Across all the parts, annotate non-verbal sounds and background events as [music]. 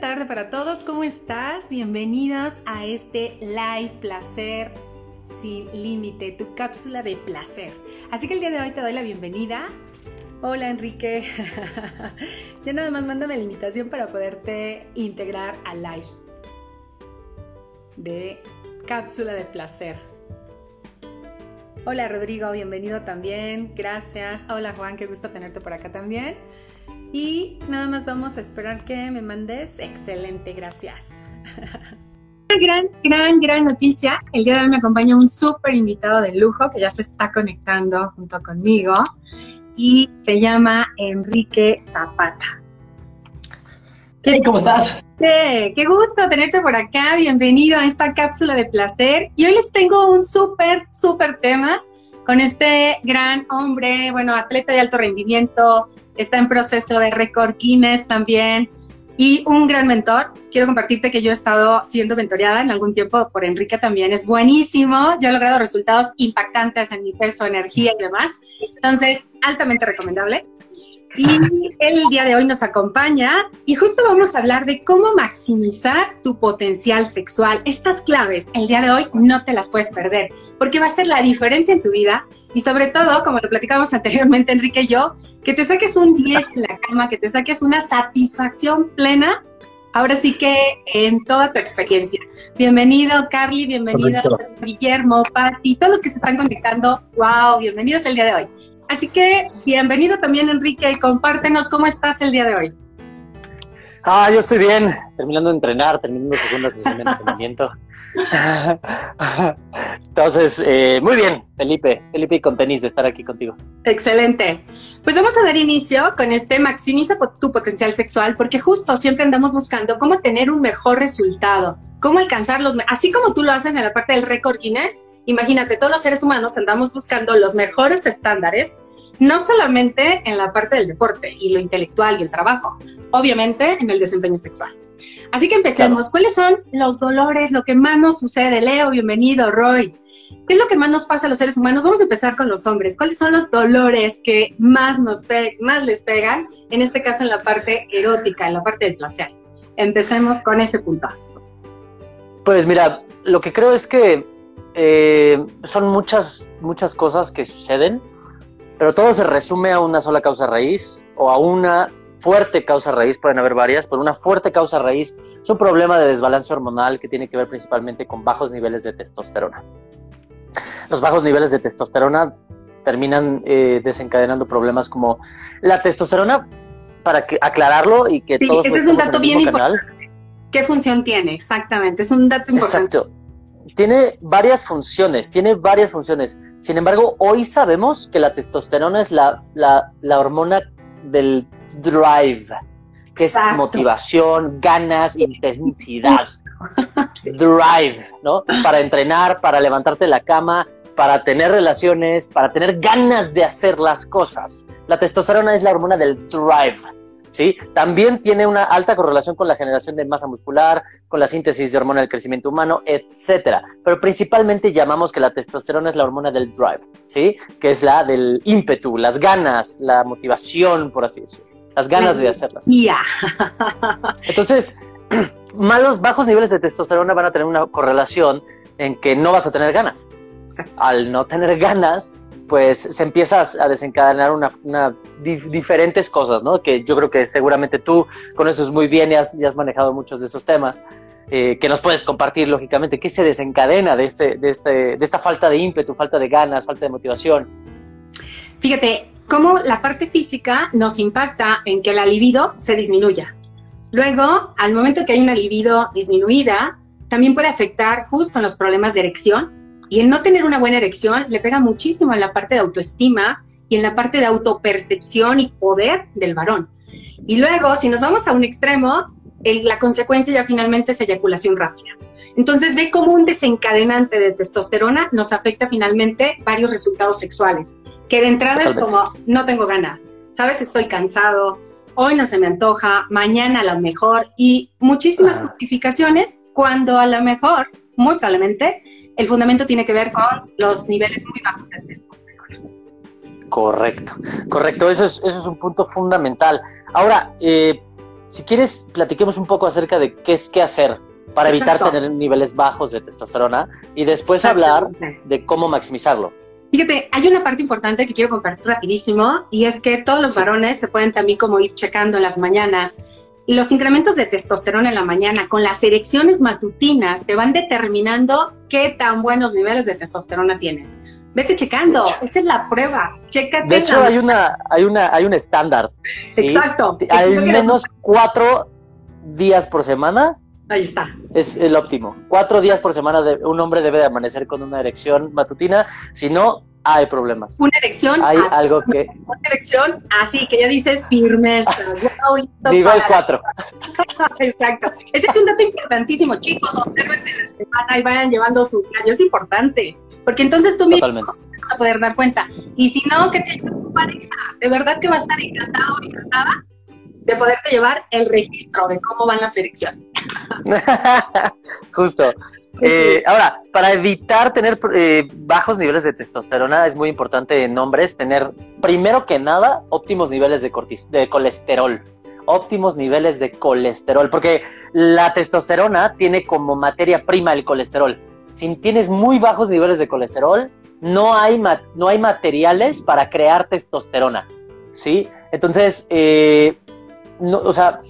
tarde para todos, ¿cómo estás? Bienvenidos a este live placer sin límite, tu cápsula de placer. Así que el día de hoy te doy la bienvenida. Hola Enrique, [laughs] ya nada más mándame la invitación para poderte integrar al live de cápsula de placer. Hola Rodrigo, bienvenido también, gracias. Hola Juan, qué gusto tenerte por acá también. Y nada más vamos a esperar que me mandes. Excelente, gracias. Gran, gran, gran noticia. El día de hoy me acompaña un súper invitado de lujo que ya se está conectando junto conmigo y se llama Enrique Zapata. ¿Qué? ¿Cómo estás? qué gusto tenerte por acá. Bienvenido a esta cápsula de placer. Y hoy les tengo un súper, súper tema con este gran hombre, bueno, atleta de alto rendimiento, está en proceso de récord Guinness también y un gran mentor. Quiero compartirte que yo he estado siendo mentoreada en algún tiempo por Enrique también. Es buenísimo. Yo he logrado resultados impactantes en mi peso, energía y demás. Entonces, altamente recomendable. Y el día de hoy nos acompaña y justo vamos a hablar de cómo maximizar tu potencial sexual. Estas claves el día de hoy no te las puedes perder porque va a ser la diferencia en tu vida y sobre todo, como lo platicamos anteriormente Enrique y yo, que te saques un 10 en la cama, que te saques una satisfacción plena. Ahora sí que en toda tu experiencia. Bienvenido, Carly, bienvenido, Guillermo, Patti, todos los que se están conectando. ¡Wow! Bienvenidos el día de hoy. Así que bienvenido también Enrique y compártenos cómo estás el día de hoy. Ah, yo estoy bien, terminando de entrenar, terminando segunda sesión de entrenamiento. [laughs] Entonces, eh, muy bien, Felipe, Felipe y con tenis de estar aquí contigo. Excelente. Pues vamos a dar inicio con este maximiza tu potencial sexual, porque justo siempre andamos buscando cómo tener un mejor resultado, cómo alcanzar los, así como tú lo haces en la parte del récord Guinness, imagínate, todos los seres humanos andamos buscando los mejores estándares, no solamente en la parte del deporte y lo intelectual y el trabajo, obviamente en el desempeño sexual. Así que empecemos. ¿Cuáles son los dolores, lo que más nos sucede? Leo, bienvenido, Roy. ¿Qué es lo que más nos pasa a los seres humanos? Vamos a empezar con los hombres. ¿Cuáles son los dolores que más, nos más les pegan? En este caso, en la parte erótica, en la parte del placer. Empecemos con ese punto. Pues mira, lo que creo es que eh, son muchas, muchas cosas que suceden, pero todo se resume a una sola causa raíz o a una fuerte causa raíz, pueden haber varias, pero una fuerte causa raíz es un problema de desbalance hormonal que tiene que ver principalmente con bajos niveles de testosterona. Los bajos niveles de testosterona terminan eh, desencadenando problemas como la testosterona, para que, aclararlo y que todos... Ese es un dato bien importante. ¿Qué función tiene? Exactamente, es un dato importante. Exacto tiene varias funciones, tiene varias funciones. Sin embargo, hoy sabemos que la testosterona es la, hormona del drive, que es motivación, ganas, intensidad. [laughs] drive, ¿no? Para entrenar, para levantarte de la cama, para tener relaciones, para tener ganas de hacer las cosas. La testosterona es la hormona del drive. ¿Sí? También tiene una alta correlación con la generación de masa muscular, con la síntesis de hormona del crecimiento humano, etcétera. Pero principalmente llamamos que la testosterona es la hormona del drive, ¿sí? Que es la del ímpetu, las ganas, la motivación, por así decirlo. Las ganas de hacerlas. Ya. Entonces, [clears throat] malos, bajos niveles de testosterona van a tener una correlación en que no vas a tener ganas. Al no tener ganas, pues se empieza a desencadenar una, diferentes cosas, ¿no? Que yo creo que seguramente tú conoces muy bien y has, manejado muchos de esos temas, eh, que nos puedes compartir, lógicamente, ¿qué se desencadena de, este, de, este, de esta falta de ímpetu, falta de ganas, falta de motivación? Fíjate, cómo la parte física nos impacta en que la libido se disminuya. Luego, al momento que hay una libido disminuida, también puede afectar justo en los problemas de erección, y el no tener una buena erección le pega muchísimo en la parte de autoestima y en la parte de autopercepción y poder del varón. Y luego, si nos vamos a un extremo, la consecuencia ya finalmente es eyaculación rápida. Entonces ve cómo un desencadenante de testosterona nos afecta finalmente varios resultados sexuales, que de entrada es como, no tengo ganas, sabes, estoy cansado, hoy no se me antoja, mañana a lo mejor, y muchísimas justificaciones cuando a lo mejor muy probablemente, el fundamento tiene que ver con los niveles muy bajos de testosterona. Correcto, correcto, eso es, eso es un punto fundamental. Ahora, eh, si quieres, platiquemos un poco acerca de qué es qué hacer para evitar tener niveles bajos de testosterona y después hablar de cómo maximizarlo. Fíjate, hay una parte importante que quiero compartir rapidísimo y es que todos los varones se pueden también como ir checando en las mañanas. Los incrementos de testosterona en la mañana con las erecciones matutinas te van determinando qué tan buenos niveles de testosterona tienes. Vete checando, esa es la prueba. Chécate. De hecho, hay una, hay una, hay un estándar. Exacto. Al menos cuatro días por semana Ahí está. Es el óptimo. Cuatro días por semana de, un hombre debe de amanecer con una erección matutina, si no, hay problemas. Una erección. Hay algo que. Una erección así, que ya dices firmeza. [laughs] Nivel 4. [laughs] Exacto. Ese es un dato importantísimo, chicos. Observense la semana y vayan llevando su playo. Es importante. Porque entonces tú mismo vas a poder dar cuenta. Y si no, que te tu pareja. De verdad que va a estar encantado o encantada de poderte llevar el registro de cómo van las elecciones. [laughs] Justo. Eh, [laughs] ahora, para evitar tener eh, bajos niveles de testosterona, es muy importante en hombres tener, primero que nada, óptimos niveles de, de colesterol. Óptimos niveles de colesterol, porque la testosterona tiene como materia prima el colesterol. Si tienes muy bajos niveles de colesterol, no hay, no hay materiales para crear testosterona. ¿sí? Entonces, eh, no, o sea,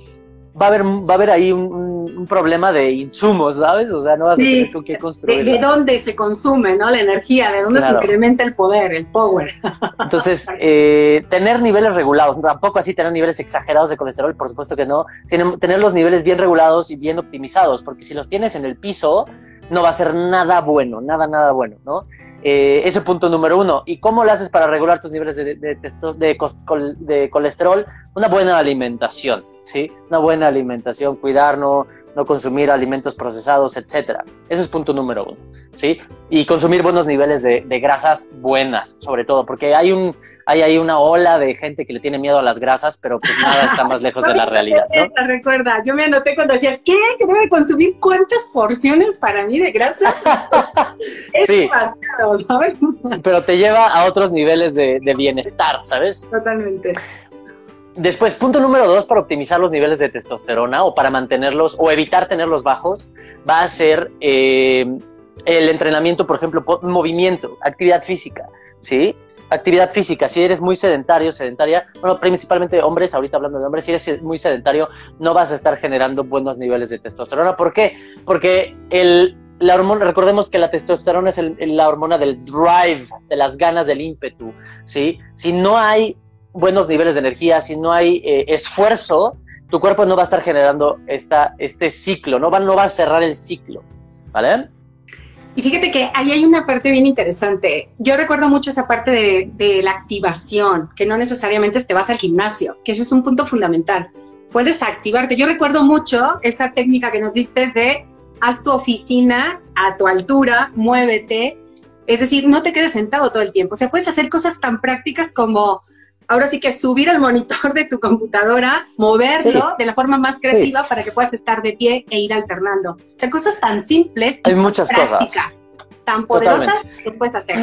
va a haber, va a haber ahí un, problema de insumos, ¿sabes? O sea, no vas a tener con qué construir. De, dónde se consume, ¿no? La energía, de dónde se incrementa el poder, el power. [laughs] Entonces, eh, tener niveles regulados, tampoco así tener niveles exagerados de colesterol, por supuesto que no, sino tener los niveles bien regulados y bien optimizados, porque si los tienes en el piso, no va a ser nada bueno, nada, nada bueno, ¿no? Eh, ese punto número uno. ¿Y cómo lo haces para regular tus niveles de, de, de, colesterol? Una buena alimentación, ¿sí? Una buena alimentación, cuidar, no, consumir alimentos procesados, etcétera. Ese es punto número uno, ¿sí? Y consumir buenos niveles de, grasas buenas, sobre todo, porque hay, un, hay ahí una ola de gente que le tiene miedo a las grasas, pero pues nada [laughs] está más lejos de la realidad, ¿no? Recuerda, yo me anoté cuando decías, ¿qué? ¿Que debe consumir cuántas porciones para mí de grasa? [laughs] sí. Pero te lleva a otros niveles de, bienestar, ¿sabes? Totalmente. Después, punto número dos para optimizar los niveles de testosterona o para mantenerlos o evitar tenerlos bajos, va a ser eh, el entrenamiento, por ejemplo, movimiento, actividad física, ¿sí? Actividad física, si eres muy sedentario, sedentaria, bueno, principalmente hombres, ahorita hablando de hombres, si eres muy sedentario, no vas a estar generando buenos niveles de testosterona. ¿Por qué? Porque el, la hormona, recordemos que la testosterona es la hormona del drive, de las ganas, del ímpetu, ¿sí? Si no hay buenos niveles de energía, si no hay eh, esfuerzo, tu cuerpo no va a estar generando esta, este ciclo, no va, no va a cerrar el ciclo, ¿vale? Y fíjate que ahí hay una parte bien interesante. Yo recuerdo mucho esa parte de, de la activación, que no necesariamente te vas al gimnasio, que ese es un punto fundamental. Puedes activarte. Yo recuerdo mucho esa técnica que nos diste de haz tu oficina a tu altura, muévete. Es decir, no te quedes sentado todo el tiempo. O sea, puedes hacer cosas tan prácticas como, ahora sí que subir al monitor de tu computadora, moverlo de la forma más creativa para que puedas estar de pie e ir alternando. O sea, cosas tan simples Hay muchas prácticas, tan poderosas que puedes hacer.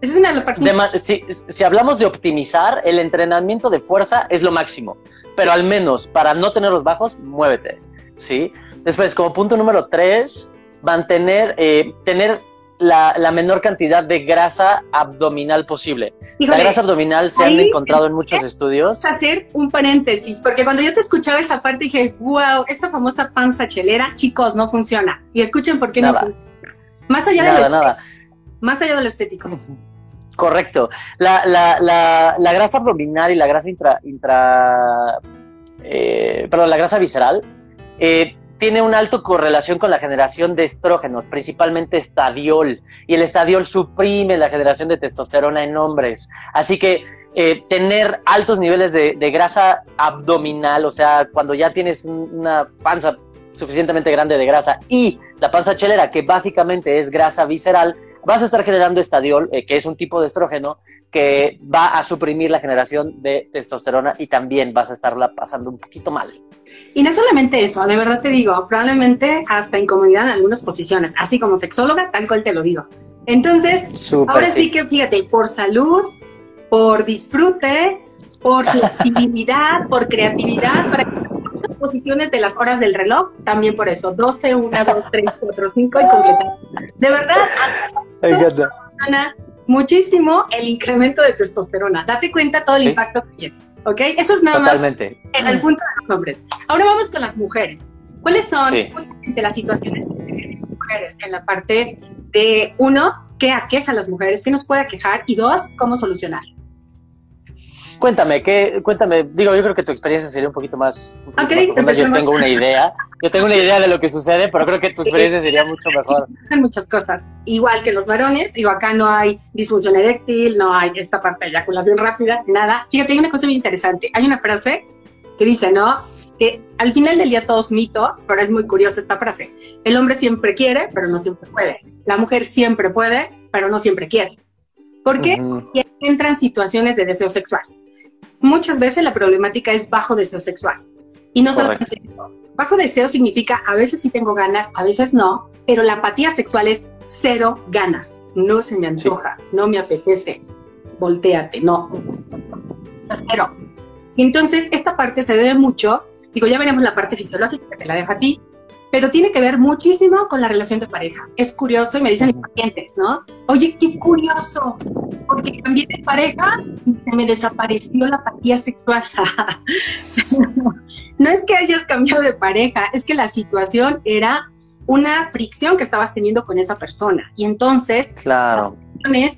Esa es una de las si, si hablamos de optimizar, el entrenamiento de fuerza es lo máximo. Pero al menos para no tener los bajos, muévete. ¿sí? Después, como punto número tres, mantener, eh, tener la, menor cantidad de grasa abdominal posible. la grasa abdominal se han encontrado en muchos estudios. Hacer un paréntesis, porque cuando yo te escuchaba esa parte dije, wow, esa famosa panza chelera, chicos, no funciona. Y escuchen por qué no funciona. Más allá de lo estético. Más allá de lo estético. Correcto. La, la, la, la, grasa abdominal y la grasa intra, intra eh, perdón, la grasa visceral eh, tiene una alta correlación con la generación de estrógenos, principalmente estadiol, y el estadiol suprime la generación de testosterona en hombres. Así que eh, tener altos niveles de, grasa abdominal, o sea, cuando ya tienes una panza suficientemente grande de grasa y la panza chelera, que básicamente es grasa visceral, vas a estar generando estadiol, eh, que es un tipo de estrógeno que va a suprimir la generación de testosterona y también vas a estarla pasando un poquito mal. Y no solamente eso, de verdad te digo, probablemente hasta incomodidad en algunas posiciones, así como sexóloga, tal cual te lo digo. Entonces, ahora sí. que fíjate, por salud, por disfrute, por [laughs] flexibilidad, por creatividad, para que posiciones de las horas del reloj, también por eso, 12, 1, 2, 3, 4, 5 y completar. De verdad, funciona muchísimo el incremento de testosterona. Date cuenta todo el impacto que tiene, ¿ok? Eso es nada Totalmente. más en el punto de los hombres. Ahora vamos con las mujeres. ¿Cuáles son justamente las situaciones que tienen mujeres en la parte de, uno, qué aqueja a las mujeres, qué nos puede aquejar, y dos, cómo solucionar? Cuéntame, ¿qué, cuéntame, digo, yo creo que tu experiencia sería un poquito más, yo tengo una [laughs] idea, yo tengo una idea de lo que sucede, pero creo que tu experiencia sería mucho mejor. Hay muchas cosas, igual que los varones, digo, acá no hay disfunción eréctil, no hay esta parte de eyaculación rápida, nada. Fíjate, hay una cosa muy interesante, hay una frase que dice, ¿no? Que al final del día todo es mito, pero es muy curiosa esta frase. El hombre siempre quiere, pero no siempre puede. La mujer siempre puede, pero no siempre quiere. ¿Por qué? Porque entran situaciones de deseo sexual muchas veces la problemática es bajo deseo sexual. Y no solamente bajo deseo significa a veces sí tengo ganas, a veces no, pero la apatía sexual es cero ganas. No se me antoja, no me apetece, volteate, no. Cero. Entonces, esta parte se debe mucho, digo, ya veremos la parte fisiológica, que te la dejo a ti, pero tiene que ver muchísimo con la relación de pareja. Es curioso y me dicen mis pacientes, ¿no? Oye, qué curioso, porque cambié de pareja y se me desapareció la apatía sexual. [laughs] no es que hayas cambiado de pareja, es que la situación era una fricción que estabas teniendo con esa persona. Y entonces, claro.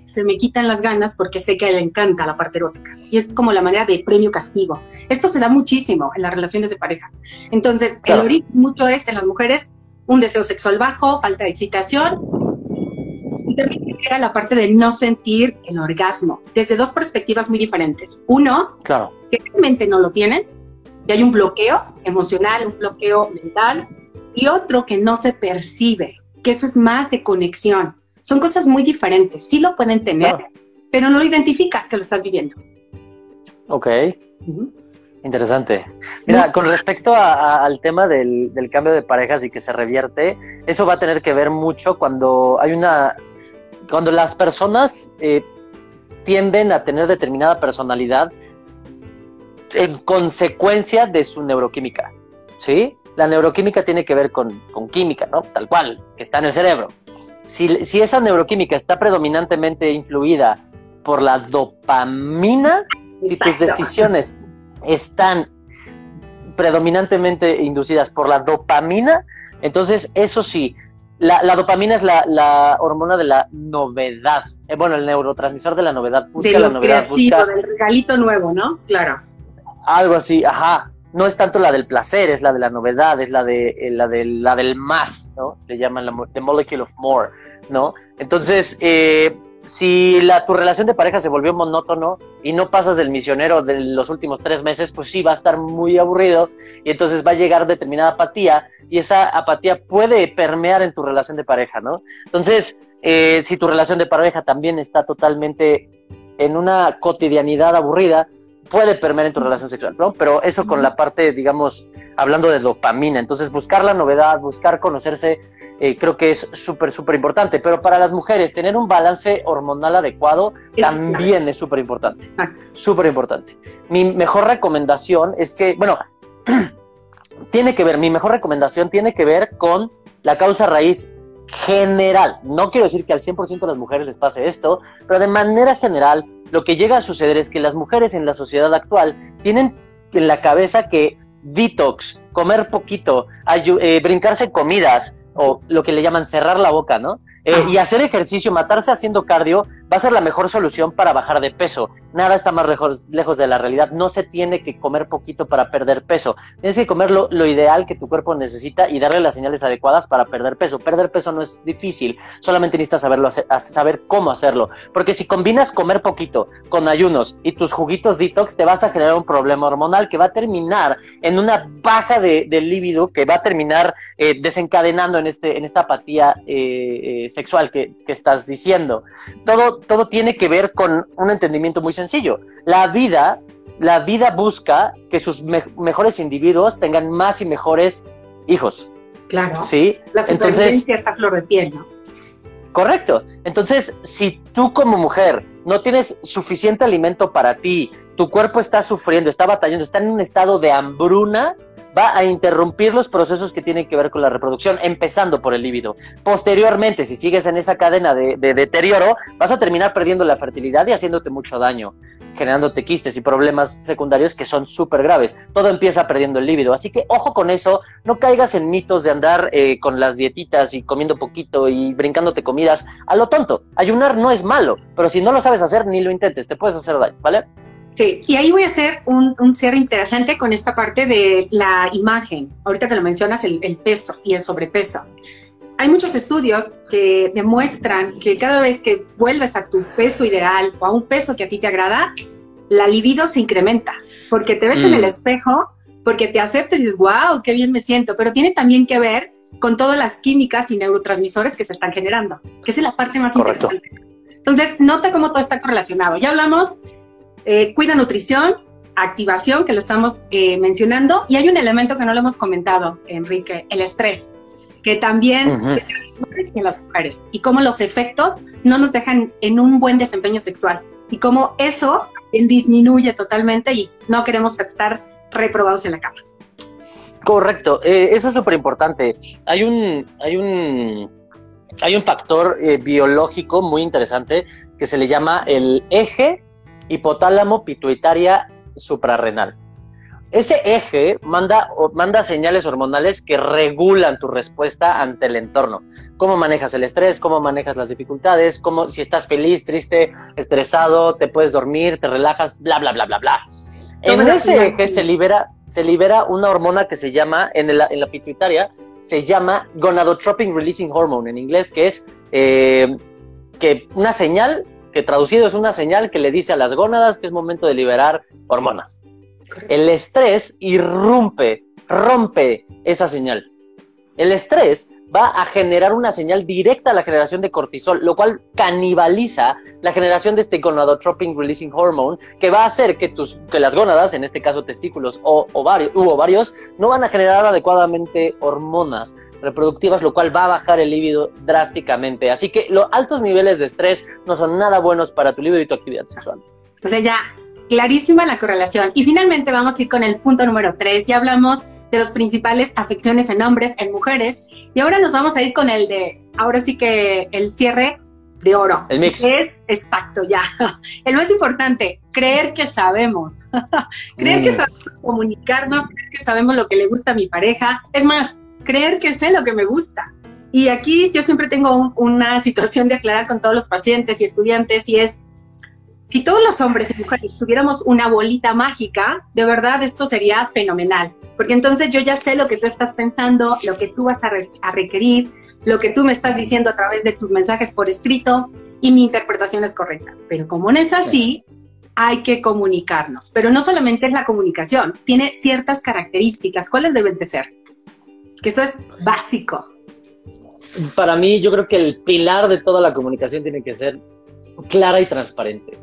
Se me quitan las ganas porque sé que a él le encanta la parte erótica. Y es como la manera de premio-castigo. Esto se da muchísimo en las relaciones de pareja. Entonces, el origen mucho es en las mujeres un deseo sexual bajo, falta de excitación. Y también llega la parte de no sentir el orgasmo, desde dos perspectivas muy diferentes. Uno, claro. que realmente no lo tienen, y hay un bloqueo emocional, un bloqueo mental, y otro que no se percibe, que eso es más de conexión. Son cosas muy diferentes. Sí lo pueden tener, pero no lo identificas que lo estás viviendo. Ok. Interesante. Mira, con respecto al tema del, cambio de parejas y que se revierte, eso va a tener que ver mucho cuando hay una. cuando las personas eh, tienden a tener determinada personalidad en consecuencia de su neuroquímica. ¿Sí? la neuroquímica tiene que ver con, química, ¿no? Tal cual, que está en el cerebro. Si, si, esa neuroquímica está predominantemente influida por la dopamina, si tus decisiones están predominantemente inducidas por la dopamina, entonces eso sí, la, dopamina es la, hormona de la novedad. Eh, bueno, el neurotransmisor de la novedad. Busca la novedad, busca. Del regalito nuevo, ¿no? Claro. Algo así, ajá no es tanto la del placer, es la de la novedad, es la de eh, la, la del más, ¿no? Le llaman la the molecule of more, ¿no? Entonces, eh, si la, tu relación de pareja se volvió monótono y no pasas del misionero de los últimos tres meses, pues sí, va a estar muy aburrido y entonces va a llegar determinada apatía y esa apatía puede permear en tu relación de pareja, ¿no? Entonces, eh, si tu relación de pareja también está totalmente en una cotidianidad aburrida, puede permear en tu relación sexual, ¿no? Pero eso con la parte, digamos, hablando de dopamina. Entonces, buscar la novedad, buscar conocerse, eh, creo que es súper, súper importante. Pero para las mujeres, tener un balance hormonal adecuado también es súper importante. Súper importante. Mi mejor recomendación es que, bueno, [clears throat] tiene que ver, mi mejor recomendación tiene que ver con la causa raíz general. No quiero decir que al 100% de las mujeres les pase esto, pero de manera general lo que llega a suceder es que las mujeres en la sociedad actual tienen en la cabeza que detox, comer poquito, eh, brincarse comidas o lo que le llaman cerrar la boca, ¿no? Eh, y hacer ejercicio, matarse haciendo cardio, va a ser la mejor solución para bajar de peso. Nada está más lejos, lejos de la realidad. No se tiene que comer poquito para perder peso. Tienes que comer lo, ideal que tu cuerpo necesita y darle las señales adecuadas para perder peso. Perder peso no es difícil, solamente necesitas saberlo, saber cómo hacerlo. Porque si combinas comer poquito con ayunos y tus juguitos detox, te vas a generar un problema hormonal que va a terminar en una baja de, de líbido que va a terminar eh, desencadenando en, este, en esta apatía eh, sexual que, que estás diciendo. Todo todo, tiene que ver con un entendimiento muy sencillo. La vida, la vida busca que sus mejores individuos tengan más y mejores hijos. Claro. Sí. La supervivencia está flor de piel, ¿no? Correcto. Entonces, si tú como mujer no tienes suficiente alimento para ti, tu cuerpo está sufriendo, está batallando, está en un estado de hambruna, va a interrumpir los procesos que tienen que ver con la reproducción, empezando por el líbido. Posteriormente, si sigues en esa cadena de, deterioro, vas a terminar perdiendo la fertilidad y haciéndote mucho daño, generándote quistes y problemas secundarios que son súper graves. Todo empieza perdiendo el líbido. Así que ojo con eso, no caigas en mitos de andar eh, con las dietitas y comiendo poquito y brincándote comidas a lo tonto. Ayunar no es malo, pero si no lo sabes hacer, ni lo intentes, te puedes hacer daño, ¿vale? Sí, y ahí voy a hacer un, cierre interesante con esta parte de la imagen. Ahorita que lo mencionas, el, peso y el sobrepeso. Hay muchos estudios que demuestran que cada vez que vuelves a tu peso ideal o a un peso que a ti te agrada, la libido se incrementa, porque te ves en el mm. espejo, porque te aceptas y dices, wow, qué bien me siento, pero tiene también que ver con todas las químicas y neurotransmisores que se están generando, que es la parte más importante. Entonces, nota cómo todo está correlacionado. Ya hablamos eh, cuida nutrición, activación, que lo estamos eh, mencionando, y hay un elemento que no lo hemos comentado, Enrique, el estrés, que también en las mujeres, y cómo los efectos no nos dejan en un buen desempeño sexual, y cómo eso disminuye totalmente y no queremos estar reprobados en la cama. Correcto, eh, eso es súper importante. Hay un, hay un, hay un factor biológico muy interesante que se le llama el eje hipotálamo pituitaria suprarrenal. Ese eje manda, manda señales hormonales que regulan tu respuesta ante el entorno. Cómo manejas el estrés, cómo manejas las dificultades, cómo si estás feliz, triste, estresado, te puedes dormir, te relajas, bla, bla, bla, bla, bla. En ese eje se libera, se libera una hormona que se llama, en, la, en la pituitaria, se llama gonadotropin releasing hormone en inglés, que es eh, que una señal que traducido es una señal que le dice a las gónadas que es momento de liberar hormonas. El estrés irrumpe, rompe esa señal. El estrés va a generar una señal directa a la generación de cortisol, lo cual canibaliza la generación de este gonadotropin releasing hormone, que va a hacer que, tus, que las gónadas, en este caso testículos o u ovarios, no van a generar adecuadamente hormonas reproductivas, lo cual va a bajar el líbido drásticamente. Así que los altos niveles de estrés no son nada buenos para tu líbido y tu actividad sexual. O ya clarísima la correlación. Y finalmente vamos a ir con el punto número tres. Ya hablamos de las principales afecciones en hombres, en mujeres, y ahora nos vamos a ir con el de, ahora sí que el cierre de oro. El mix. Es exacto, ya. [laughs] El más importante, creer que sabemos. [laughs] creer que mm. sabemos comunicarnos, creer que sabemos lo que le gusta a mi pareja. Es más, creer que sé lo que me gusta. Y aquí yo siempre tengo una situación de aclarar con todos los pacientes y estudiantes y es, si todos los hombres y mujeres tuviéramos una bolita mágica, de verdad esto sería fenomenal, porque entonces yo ya sé lo que tú estás pensando, lo que tú vas a, requerir, lo que tú me estás diciendo a través de tus mensajes por escrito y mi interpretación es correcta. Pero como no es así, hay que comunicarnos. Pero no solamente es la comunicación, tiene ciertas características. ¿Cuáles deben de ser? Que esto es básico. Para mí, yo creo que el pilar de toda la comunicación tiene que ser clara y transparente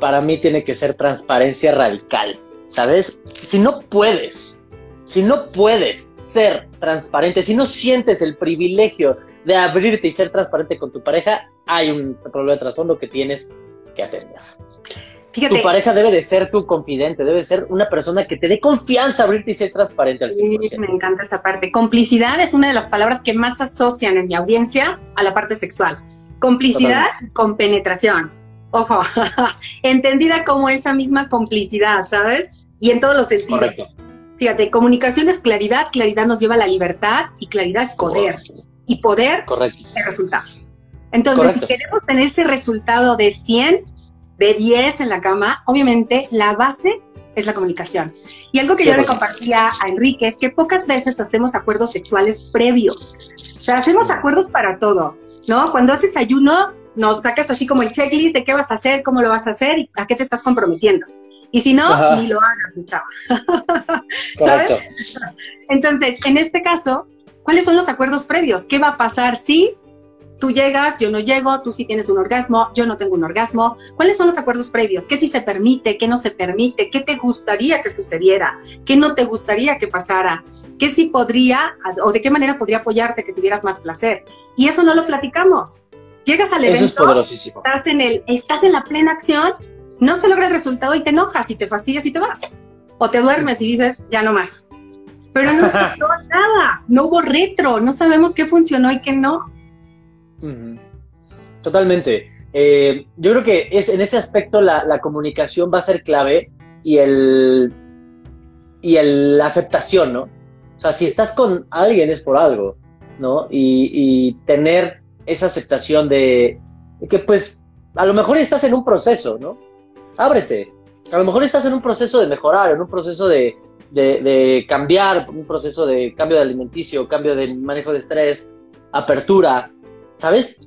para mí tiene que ser transparencia radical, ¿sabes? Si no puedes, si no puedes ser transparente, si no sientes el privilegio de abrirte y ser transparente con tu pareja, hay un problema de trasfondo que tienes que atender. Fíjate, tu pareja debe de ser tu confidente, debe ser una persona que te dé confianza abrirte y ser transparente al 100%. Sí, me encanta esa parte. Complicidad es una de las palabras que más asocian en mi audiencia a la parte sexual. Complicidad con penetración ojo, [laughs] entendida como esa misma complicidad, ¿sabes? Y en todos los sentidos. Correcto. Fíjate, comunicación es claridad, claridad nos lleva a la libertad y claridad es poder. Y poder es resultados. Entonces, si queremos tener ese resultado de 100, de 10 en la cama, obviamente la base es la comunicación. Y algo que yo le compartía a Enrique es que pocas veces hacemos acuerdos sexuales previos. O sea, hacemos acuerdos para todo, ¿no? Cuando haces ayuno, nos sacas así como el checklist de qué vas a hacer, cómo lo vas a hacer y a qué te estás comprometiendo. Y si no, ni lo hagas, mi chava. [laughs] ¿Sabes? Entonces, en este caso, ¿cuáles son los acuerdos previos? ¿Qué va a pasar si tú llegas, yo no llego, tú sí tienes un orgasmo, yo no tengo un orgasmo? ¿Cuáles son los acuerdos previos? ¿Qué sí se permite, qué no se permite? ¿Qué te gustaría que sucediera? ¿Qué no te gustaría que pasara? ¿Qué sí podría o de qué manera podría apoyarte que tuvieras más placer? Y eso no lo platicamos. Llegas al evento, estás en, el, estás en la plena acción, no se logra el resultado y te enojas y te fastidias y te vas. O te duermes y dices, ya no más. pero no se [laughs] nada, no hubo retro, no sabemos qué funcionó y qué no. Totalmente. Eh, yo creo que es, en ese aspecto la, comunicación va a ser clave y el y el, la aceptación, ¿no? O sea, si estás con alguien es por algo, ¿no? Y, tener esa aceptación de, que pues a lo mejor estás en un proceso, ¿no? Ábrete. A lo mejor estás en un proceso de mejorar, en un proceso de, de cambiar, un proceso de cambio de alimenticio, cambio de manejo de estrés, apertura, ¿sabes?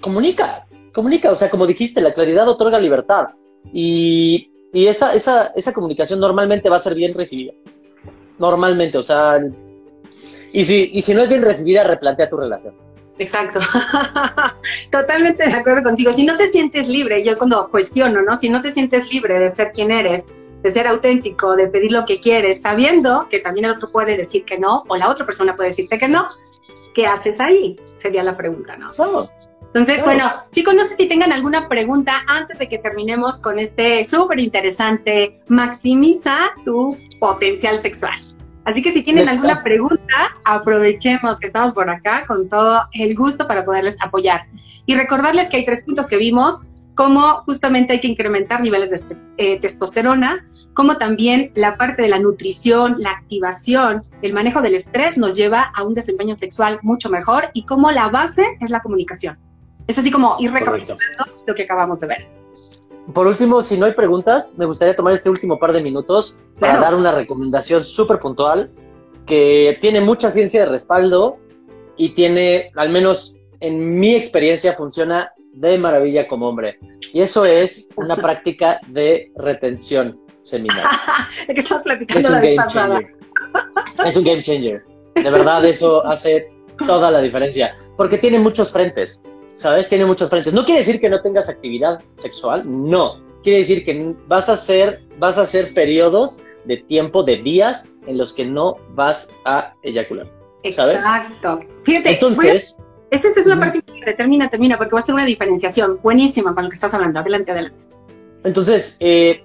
Comunica, comunica, o sea, como dijiste, la claridad otorga libertad y, y esa, esa, esa comunicación normalmente va a ser bien recibida. Normalmente, o sea, y si, y si no es bien recibida, replantea tu relación. Exacto. [laughs] Totalmente de acuerdo contigo. Si no te sientes libre, yo cuando cuestiono, ¿no? Si no te sientes libre de ser quien eres, de ser auténtico, de pedir lo que quieres, sabiendo que también el otro puede decir que no, o la otra persona puede decirte que no, ¿qué haces ahí? Sería la pregunta, ¿no? Entonces, bueno, chicos, no sé si tengan alguna pregunta antes de que terminemos con este súper interesante, maximiza tu potencial sexual. Así que si tienen alguna pregunta, aprovechemos que estamos por acá con todo el gusto para poderles apoyar. Y recordarles que hay tres puntos que vimos, como justamente hay que incrementar niveles de eh, testosterona, como también la parte de la nutrición, la activación, el manejo del estrés nos lleva a un desempeño sexual mucho mejor y como la base es la comunicación. Es así como ir recapitulando lo que acabamos de ver. Por último, si no hay preguntas, me gustaría tomar este último par de minutos para dar una recomendación súper puntual que tiene mucha ciencia de respaldo y tiene, al menos en mi experiencia, funciona de maravilla como hombre. Y eso es una [laughs] práctica de retención seminal. ¿De qué estás platicando es un game changer. Es un game changer. De verdad, eso hace toda la diferencia. Porque tiene muchos frentes. ¿Sabes? Tiene muchos frentes. No quiere decir que no tengas actividad sexual, no. Quiere decir que vas a hacer, vas a hacer periodos de tiempo, de días, en los que no vas a eyacular. Exacto. Fíjate, entonces... esa es una parte que termina, termina, porque va a ser una diferenciación buenísima con lo que estás hablando. Adelante, adelante. Entonces, eh,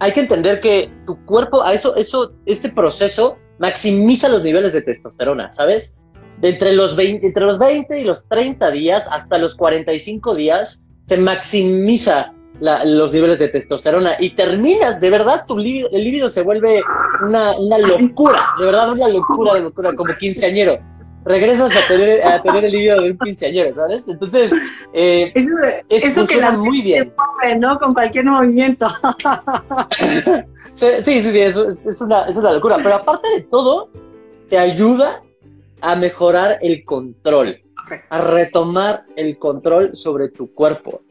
hay que entender que tu cuerpo, a eso, eso, este proceso maximiza los niveles de testosterona, ¿sabes? Entre los, 20, entre los 20 y los 30 días hasta los 45 días se maximiza los niveles de testosterona y terminas, de verdad, tu el líbido se vuelve una, una, locura, de verdad, una locura de locura, como quinceañero. Regresas a tener, a tener el líbido de un quinceañero, ¿sabes? Entonces, eh, eso, eso que la muy bien. ¿no? Con cualquier movimiento. [laughs] sí, sí, sí, es, es, una, es una locura. Pero aparte de todo, te ayuda a mejorar el control, a retomar el control sobre tu cuerpo,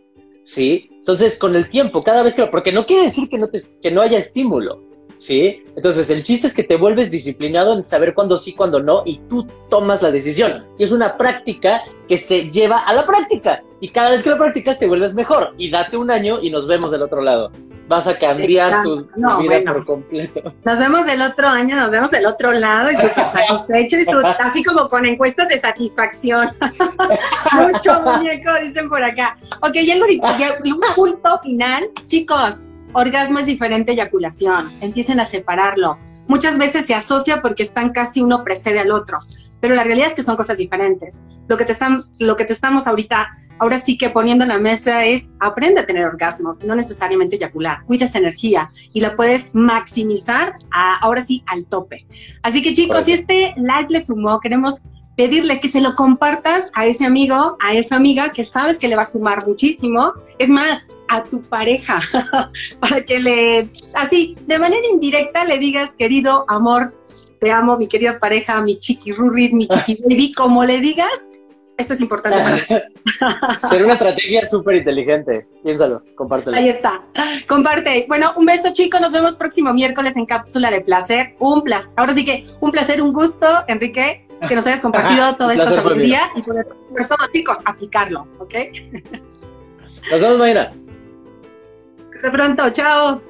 ¿sí? Entonces, con el tiempo, cada vez que... Porque no quiere decir que no, te, que no haya estímulo, ¿sí? Entonces, el chiste es que te vuelves disciplinado en saber cuándo sí, cuándo no, y tú tomas la decisión. Y es una práctica que se lleva a la práctica. Y cada vez que la practicas te vuelves mejor. Y date un año y nos vemos del otro lado. Vas a cambiar tu, vida por completo. Nos vemos del otro año, nos vemos del otro lado y súper satisfecho y así como con encuestas de satisfacción. [laughs] Mucho muñeco, dicen por acá. Ok, y algo y un punto final. Chicos, orgasmo es diferente eyaculación. Empiecen a separarlo. Muchas veces se asocia porque están casi uno precede al otro, pero la realidad es que son cosas diferentes. Lo que te, están, lo que te estamos ahorita, ahora sí que poniendo en la mesa es aprende a tener orgasmos, no necesariamente eyacular. Cuida esa energía y la puedes maximizar ahora sí al tope. Así que chicos, si este live les sumó, queremos pedirle que se lo compartas a ese amigo, a esa amiga que sabes que le va a sumar muchísimo. Es más, a tu pareja, [laughs] para que le, así, de manera indirecta le digas, querido amor, te amo, mi querida pareja, mi chiquirurris, mi chiqui [laughs] como le digas, esto es importante para [laughs] Sería una estrategia súper inteligente. Piénsalo, compártelo. Ahí está. Comparte. Bueno, un beso, chicos. Nos vemos próximo miércoles en Cápsula de Placer. Un placer. Ahora sí que un placer, un gusto, Enrique que nos hayas compartido toda esta sabiduría y sobre todo, chicos, aplicarlo, ¿ok? Nos vemos mañana. Hasta pronto, chao.